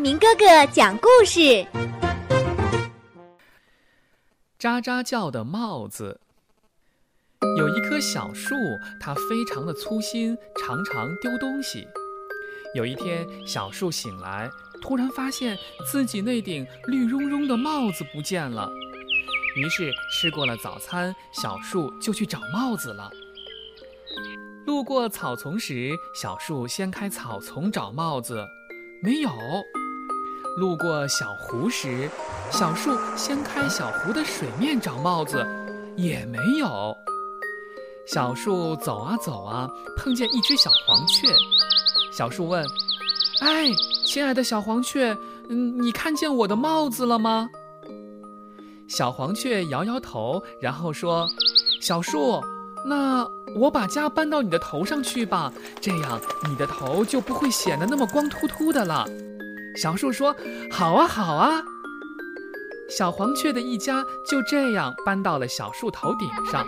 明哥哥讲故事。喳喳叫的帽子。有一棵小树，它非常的粗心，常常丢东西。有一天，小树醒来，突然发现自己那顶绿茸茸的帽子不见了。于是吃过了早餐，小树就去找帽子了。路过草丛时，小树掀开草丛找帽子，没有。路过小湖时，小树掀开小湖的水面找帽子，也没有。小树走啊走啊，碰见一只小黄雀。小树问：“哎，亲爱的小黄雀，嗯，你看见我的帽子了吗？”小黄雀摇摇头，然后说：“小树，那我把家搬到你的头上去吧，这样你的头就不会显得那么光秃秃的了。”小树说：“好啊，好啊。”小黄雀的一家就这样搬到了小树头顶上，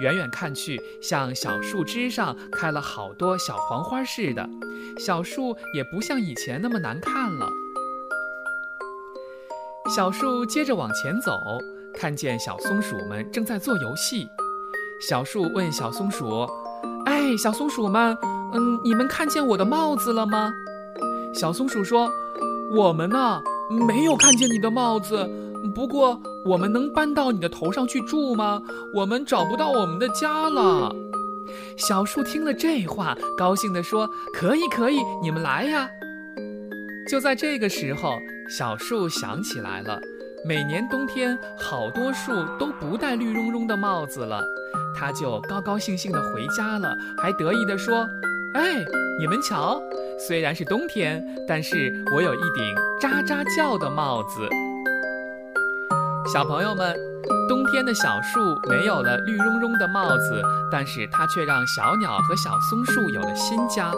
远远看去，像小树枝上开了好多小黄花似的，小树也不像以前那么难看了。小树接着往前走，看见小松鼠们正在做游戏。小树问小松鼠：“哎，小松鼠们，嗯，你们看见我的帽子了吗？”小松鼠说：“我们呢，没有看见你的帽子。不过，我们能搬到你的头上去住吗？我们找不到我们的家了。”小树听了这话，高兴地说：“可以，可以，你们来呀！”就在这个时候，小树想起来了，每年冬天好多树都不戴绿茸茸的帽子了，它就高高兴兴地回家了，还得意地说：“哎，你们瞧，虽然是冬天，但是我有一顶喳喳叫的帽子。”小朋友们，冬天的小树没有了绿茸茸的帽子，但是它却让小鸟和小松树有了新家。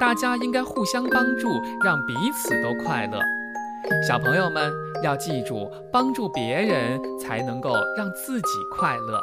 大家应该互相帮助，让彼此都快乐。小朋友们要记住，帮助别人才能够让自己快乐。